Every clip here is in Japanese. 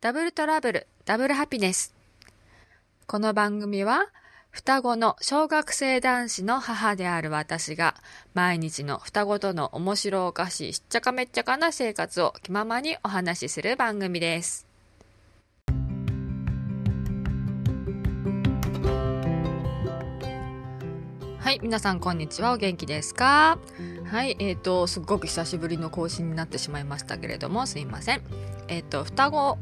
ダブルトラブル、ダブルハピネス。この番組は、双子の小学生男子の母である私が、毎日の双子との面白おかしいしっちゃかめっちゃかな生活を気ままにお話しする番組です。はい、皆さんこんにちは。お元気ですか？はい、えっ、ー、と、すっごく久しぶりの更新になってしまいましたけれども、すいません。えっ、ー、と、双子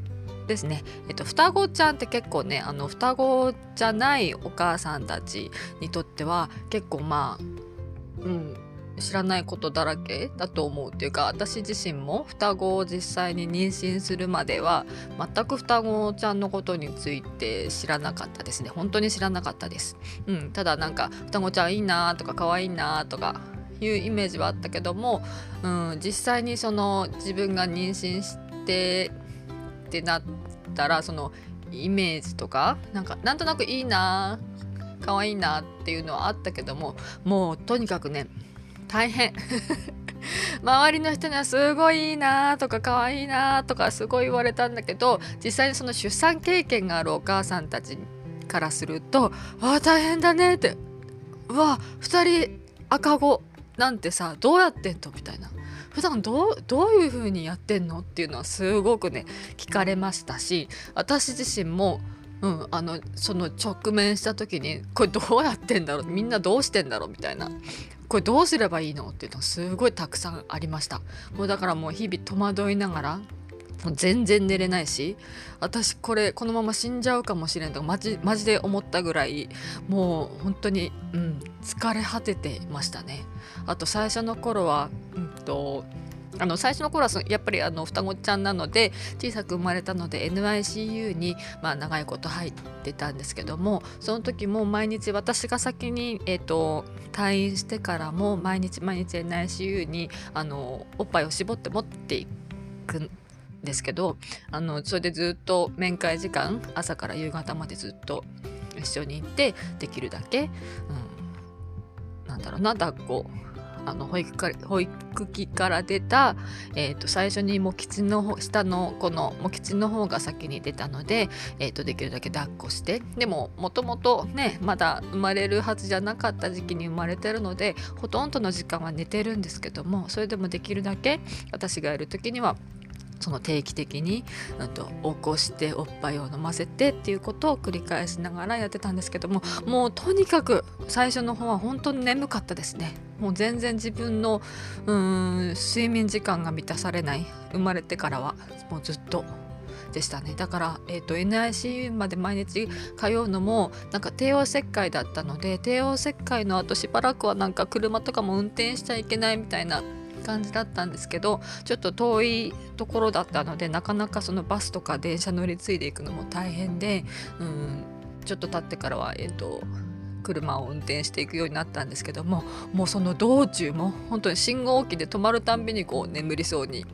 ですね、えっと、双子ちゃんって結構ねあの双子じゃないお母さんたちにとっては結構まあうん知らないことだらけだと思うっていうか私自身も双子を実際に妊娠するまでは全く双子ちゃんのことについて知らなかったですね。本当に知らなかったです、うん、ただなんか双子ちゃんいいなとか可愛いなとかいうイメージはあったけども、うん、実際にその自分が妊娠してってなったらそのイメージとかなんかなんとなくいいな可愛いなっていうのはあったけどももうとにかくね大変。周りの人にはすごいいいなとか可愛いなとかすごい言われたんだけど実際にその出産経験があるお母さんたちからすると「ああ大変だね」って「うわ2人赤子なんてさどうやってんと」みたいな普段どうどういう風にやってんの？っていうのはすごくね聞かれましたし私自身もうん、あのその直面した時にこれどうやってんだろうみんなどうしてんだろうみたいな。これどうすればいいのっていうのすごいたくさんありました。もうだからもう日々戸惑いながらもう全然寝れないし私これこのまま死んじゃうかもしれんとかマジマジで思ったぐらいもう本当に、うん、疲れ果ててましたね。あと最初の頃は、うんとあの最初の頃はやっぱりあの双子ちゃんなので小さく生まれたので NICU に、まあ、長いこと入ってたんですけどもその時も毎日私が先に、えーと、退院してからも毎日毎日 NICU にあのおっぱいを絞って持っていくんですけどあのそれでずっと面会時間朝から夕方までずっと一緒に行ってできるだけ、うん、なんだろうな抱っこあの保育か保育器から出た、えーと、最初にもきちの下のこのもきちの方が先に出たので、えーと、できるだけ抱っこしてでももともとねまだ生まれるはずじゃなかった時期に生まれてるのでほとんどの時間は寝てるんですけどもそれでもできるだけ私がいる時にはその定期的に、うん、と起こしておっぱいを飲ませてっていうことを繰り返しながらやってたんですけどももうとにかく最初の方は本当に眠かったですね。もう全然自分のうん睡眠時間が満たされない。生まれてからはもうずっとでしたね。だから、えーと、NICU まで毎日通うのもなんか帝王切開だったので帝王切開の後しばらくはなんか車とかも運転しちゃいけないみたいな感じだったんですけどちょっと遠いところだったのでなかなかそのバスとか電車乗り継いでいくのも大変でうんちょっと経ってからはえっ、ー、と車を運転していくようになったんですけどももうその道中も本当に信号機で止まるたんびにこう眠りそうに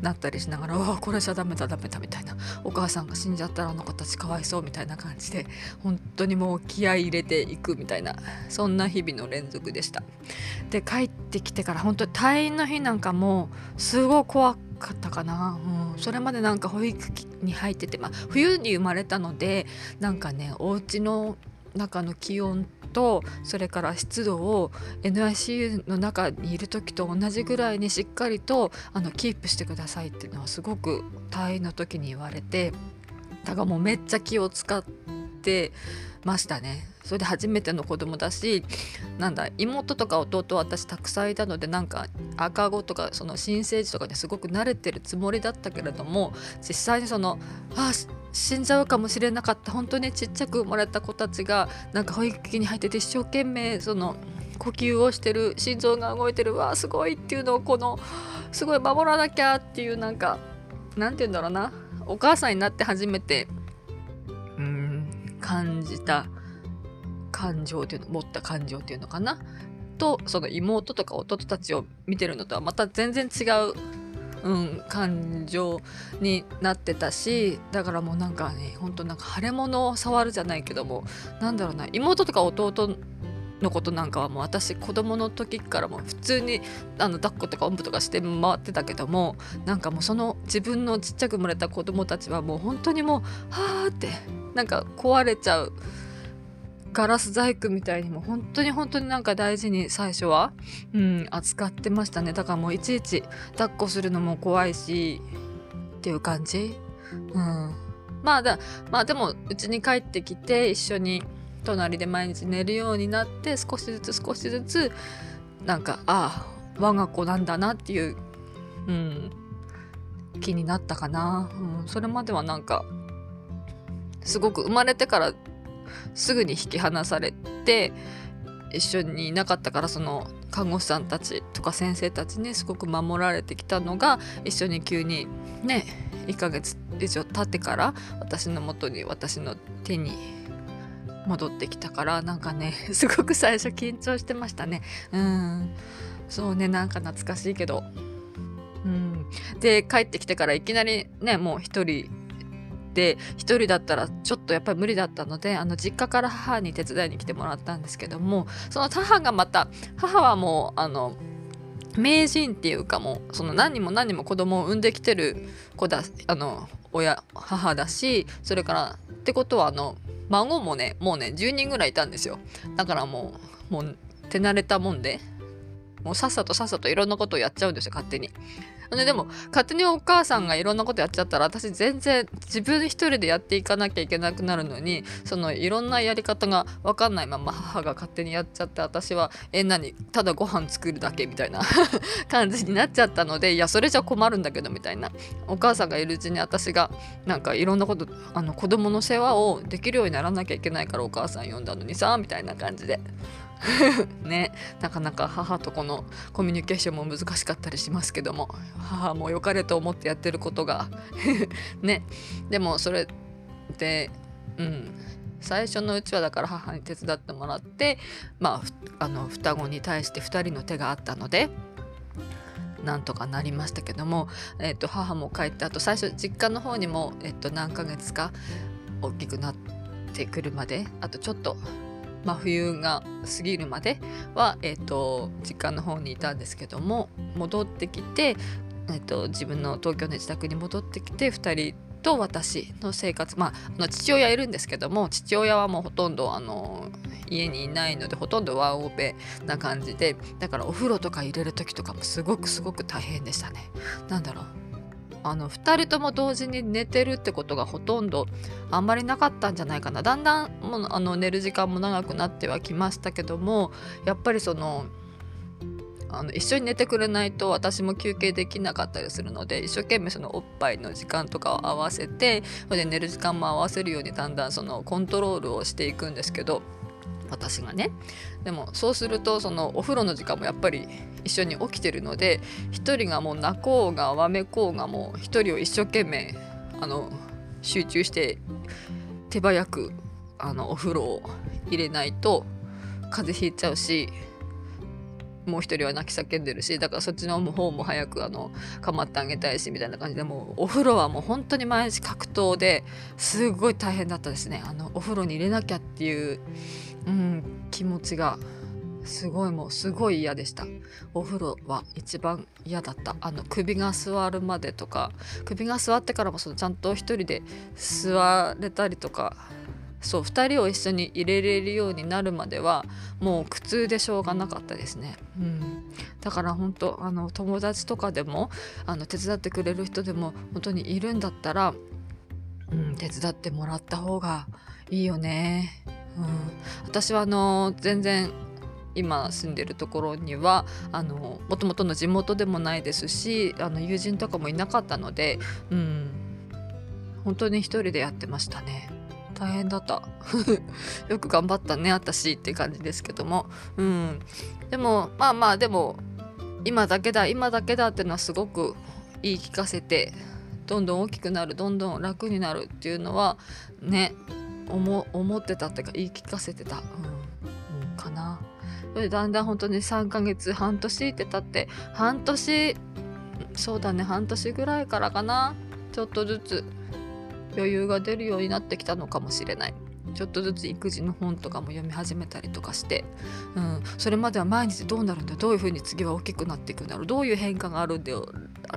なったりしながら「わこれじゃダメだダメだ」みたいなお母さんが死んじゃったらあの子たちかわいそうみたいな感じで本当にもう気合い入れていくみたいなそんな日々の連続でした。で帰ってきてから本当に退院の日なんかもすごい怖かったかな、うん、それまでなんか保育器に入ってて、まあ、冬に生まれたのでなんかねお家の中の気温とそれから湿度を NICU の中にいる時と同じぐらいにしっかりとあのキープしてくださいっていうのはすごく退院の時に言われてだからもうめっちゃ気を使ってましたね。それで初めての子供だしなんだ妹とか弟は私たくさんいたのでなんか赤子とかその新生児とかにすごく慣れてるつもりだったけれども実際にそのあ死んじゃうかもしれなかった本当にちっちゃく生まれた子たちがなんか保育器に入ってて一生懸命その呼吸をしてる心臓が動いてるわすごいっていうのをこのすごい守らなきゃっていうなんかなんて言うんだろうなお母さんになって初めてうん感じた感情っていうの持った感情っていうのかな？とその妹とか弟たちを見てるのとはまた全然違ううん、感情になってたしだからもうなんかねほんとなんか腫れ物を触るじゃないけどもなんだろうな妹とか弟のことなんかはもう私子供の時からも普通にあの抱っことかおんぶとかして回ってたけどもなんかもうその自分のちっちゃく生まれた子供たちはもう本当にもうはあってなんか壊れちゃうガラス細工みたいにも本当に本当になんか大事に最初は、うん、扱ってましたね。だからもういちいち抱っこするのも怖いしっていう感じ、うん、まあだまあでもうちに帰ってきて一緒に隣で毎日寝るようになって少しずつ少しずつなんかああ我が子なんだなっていう、うん、気になったかな、うん、それまではなんかすごく生まれてからすぐに引き離されて一緒にいなかったからその看護師さんたちとか先生たちにすごく守られてきたのが一緒に急にね1ヶ月以上経ってから私のもとに私の手に戻ってきたからなんかね すごく最初緊張してましたね。うん。そうねなんか懐かしいけど。うん。で帰ってきてからいきなりねもう一人で一人だったらちょっとやっぱり無理だったのであの実家から母に手伝いに来てもらったんですけどもその母がまた母はもうあの名人っていうかもうその何人も何人も子供を産んできてる子だあの親母だしそれからってことはあの孫もねもうね10人ぐらいいたんですよ。だからもうもう手慣れたもんで。もうさっさとさっさといろんなことをやっちゃうんですよ勝手に。ででも勝手にお母さんがいろんなことやっちゃったら私全然自分一人でやっていかなきゃいけなくなるのにそのいろんなやり方が分かんない。まま母が勝手にやっちゃって私はえ何？ただご飯作るだけみたいな 感じになっちゃったのでいやそれじゃ困るんだけどみたいな。お母さんがいるうちに私がなんかいろんなことあの子供の世話をできるようにならなきゃいけないからお母さん呼んだのにさみたいな感じで。ねなかなか母とこのコミュニケーションも難しかったりしますけども母も良かれと思ってやってることが ねでもそれでうん最初のうちはだから母に手伝ってもらってまああの双子に対して2人の手があったのでなんとかなりましたけども、えー、と母も帰ってあと最初実家の方にも、えー、と何ヶ月か大きくなってくるまであとちょっと真冬が過ぎるまでは、えーと、実家の方にいたんですけども戻ってきて、えーと、自分の東京の自宅に戻ってきて2人と私の生活まああの父親いるんですけども父親はもうほとんどあの家にいないのでほとんどワンオペな感じでだからお風呂とか入れる時とかもすごくすごく大変でしたね。なんだろうあの2人とも同時に寝てるってことがほとんどあんまりなかったんじゃないかな。だんだんもうあの寝る時間も長くなってはきましたけどもやっぱりそのあの一緒に寝てくれないと私も休憩できなかったりするので一生懸命そのおっぱいの時間とかを合わせてそれで寝る時間も合わせるようにだんだんそのコントロールをしていくんですけど私がね。でもそうするとそのお風呂の時間もやっぱり一緒に起きてるので1人がもう泣こうがわめこうがもう1人を一生懸命あの集中して手早くあのお風呂を入れないと風邪ひいちゃうしもう一人は泣き叫んでるしだからそっちの方も早くあの構ってあげたいしみたいな感じでもうお風呂はもう本当に毎日格闘ですごい大変だったですね。あのお風呂に入れなきゃっていう、うん、気持ちがすごいもうすごい嫌でした。お風呂は一番嫌だった。あの首が座るまでとか首が座ってからもそのちゃんと一人で座れたりとかそう2人を一緒に入れれるようになるまではもう苦痛でしょうがなかったですね、うん、だから本当あの友達とかでもあの手伝ってくれる人でも本当にいるんだったら、うん、手伝ってもらった方がいいよね、うん、私はあの全然今住んでるところにはあのもともとの地元でもないですしあの友人とかもいなかったので、うん、本当に一人でやってましたね。大変だった。よく頑張ったね私って感じですけども。うん。でもまあまあでも今だけだ今だけだっていうのはすごく言い聞かせてどんどん大きくなるどんどん楽になるっていうのはね。思思ってたっていうか言い聞かせてた、うん、うん、かな。でだんだん本当に3ヶ月半年って経って半年そうだね半年ぐらいからかな。ちょっとずつ余裕が出るようになってきたのかもしれない。ちょっとずつ育児の本とかも読み始めたりとかして、うん、それまでは毎日どうなるんだどういうふうに次は大きくなっていくんだろうどういう変化があるんだよ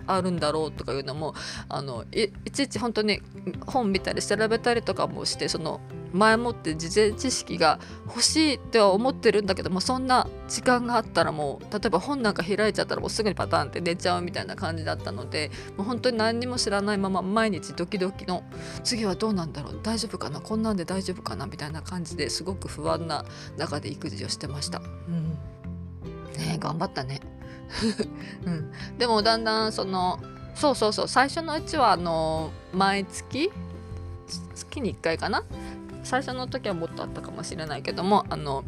あるんだろうとかいうのもあのいちいち本当に本見たり調べたりとかもしてその前もって事前知識が欲しいっては思ってるんだけどもそんな時間があったらもう例えば本なんか開いちゃったらもうすぐにパタンって寝ちゃうみたいな感じだったのでもう本当に何にも知らないまま毎日ドキドキの次はどうなんだろう大丈夫かなこんなんで大丈夫かなみたいな感じですごく不安な中で育児をしてました。うんね頑張ったね。うん、でもだんだんそのそうそうそう最初のうちはあの毎月月に1回かな？最初の時はもっとあったかもしれないけどもあの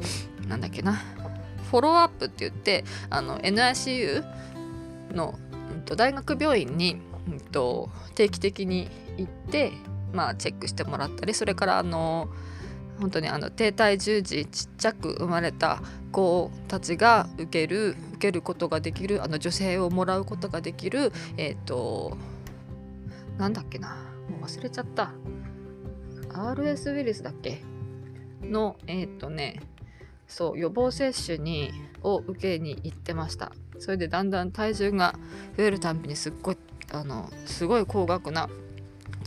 なんだっけな？フォローアップって言ってあの NICU の、うん、と大学病院に、うんと、定期的に行って、まあ、チェックしてもらったりそれからあの本当にあの低体重児ちっちゃく生まれた子たちが受ける受けることができるあの女性をもらうことができるえっ、ー、となんだっけな。もう忘れちゃった。RS ウイルスだっけ？のえっ、ー、とねそう予防接種にを受けに行ってました。それでだんだん体重が増えるたんびにすっごいあのすごい高額な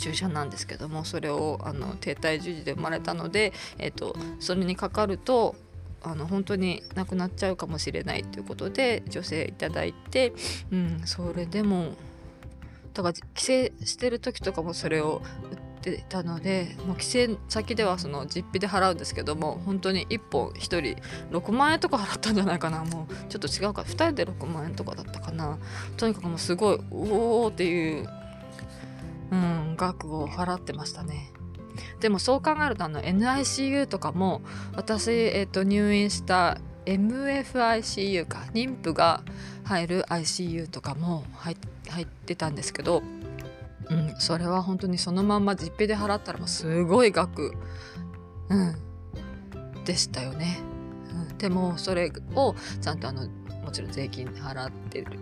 注射なんですけどもそれをあの低体重児で生まれたので、えーと、それにかかるとあの本当に亡くなっちゃうかもしれないということで女性いただいて、うん、それでもだから帰省してる時とかもそれを打ってたのでもう帰省先ではその実費で払うんですけども本当に1本1人6万円とか払ったんじゃないかな。もうちょっと違うか2人で6万円とかだったかな。とにかくもうすごいうおっていう、うん、額を払ってましたね。でもそう考えるとあの NICU とかも私、えー、と入院した MFICU か妊婦が入る ICU とかも入ってたんですけどうん、それは本当にそのまんま実費で払ったらもうすごい額、うん、でしたよね。うん、でもそれをちゃんとあのもちろん税金払ってる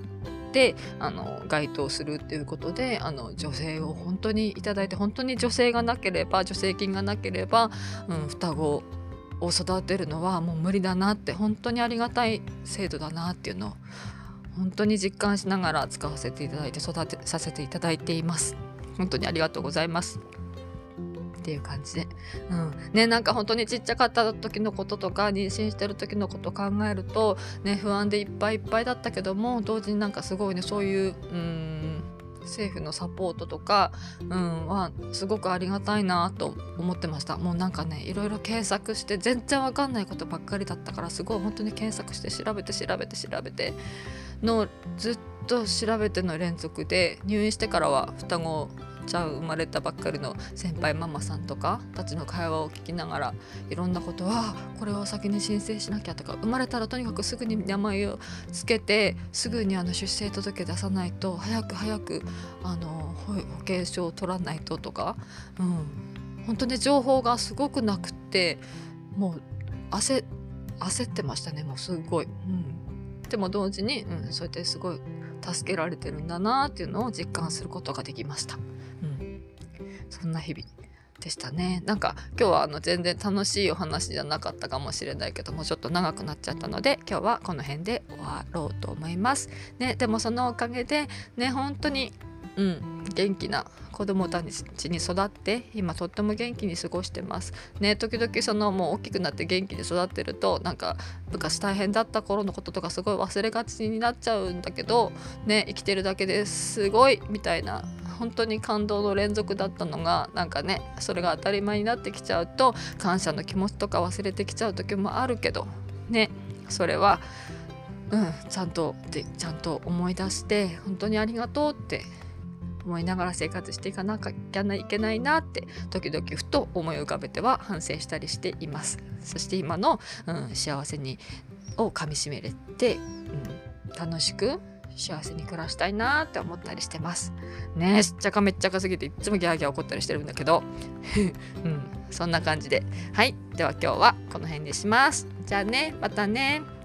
であの該当するっていうことであの女性を本当にいただいて本当に女性がなければ助成金がなければ、うん、双子を育てるのはもう無理だなって本当にありがたい制度だなっていうのを本当に実感しながら使わせていただいて育てさせていただいています。本当にありがとうございます。っていう感じで、うん、ねなんか本当にちっちゃかった時のこととか妊娠してる時のこと考えるとね不安でいっぱいいっぱいだったけども同時になんかすごいねそういううん政府のサポートとか、うん、はすごくありがたいなと思ってました。もうなんかねいろいろ検索して全然わかんないことばっかりだったからすごい本当に検索して調べて調べて調べてのずっと調べての連続で入院してからは双子ちゃん生まれたばっかりの先輩ママさんとかたちの会話を聞きながらいろんなことはこれを先に申請しなきゃとか生まれたらとにかくすぐに名前を付けてすぐにあの出生届出さないと早く早くあの保険証を取らないととか、うん、本当に情報がすごくなくってもう焦焦ってましたねもうすごい。うんでも同時に、うん、そうやってすごい助けられてるんだなっていうのを実感することができました。うん、そんな日々でしたね。なんか今日はあの全然楽しいお話じゃなかったかもしれないけどもちょっと長くなっちゃったので今日はこの辺で終わろうと思います。ね、でもそのおかげでね本当にうん。元気な子供たちに育って今とっても元気に過ごしてます。ね時々そのもう大きくなって元気に育ってるとなんか昔大変だった頃のこととかすごい忘れがちになっちゃうんだけどね生きてるだけですごいみたいな本当に感動の連続だったのがなんかねそれが当たり前になってきちゃうと感謝の気持ちとか忘れてきちゃう時もあるけどねそれはうんちゃんとでちゃんと思い出して本当にありがとうって思いながら生活していかなきゃいけないなって時々ふと思い浮かべては反省したりしています。そして今の、うん、幸せにをかみしめれて、うん、楽しく幸せに暮らしたいなって思ったりしてます。ねしっちゃかめっちゃかすぎていつもギャーギャー怒ったりしてるんだけど。うんそんな感じで。はいでは今日はこの辺にします。じゃあねまたね。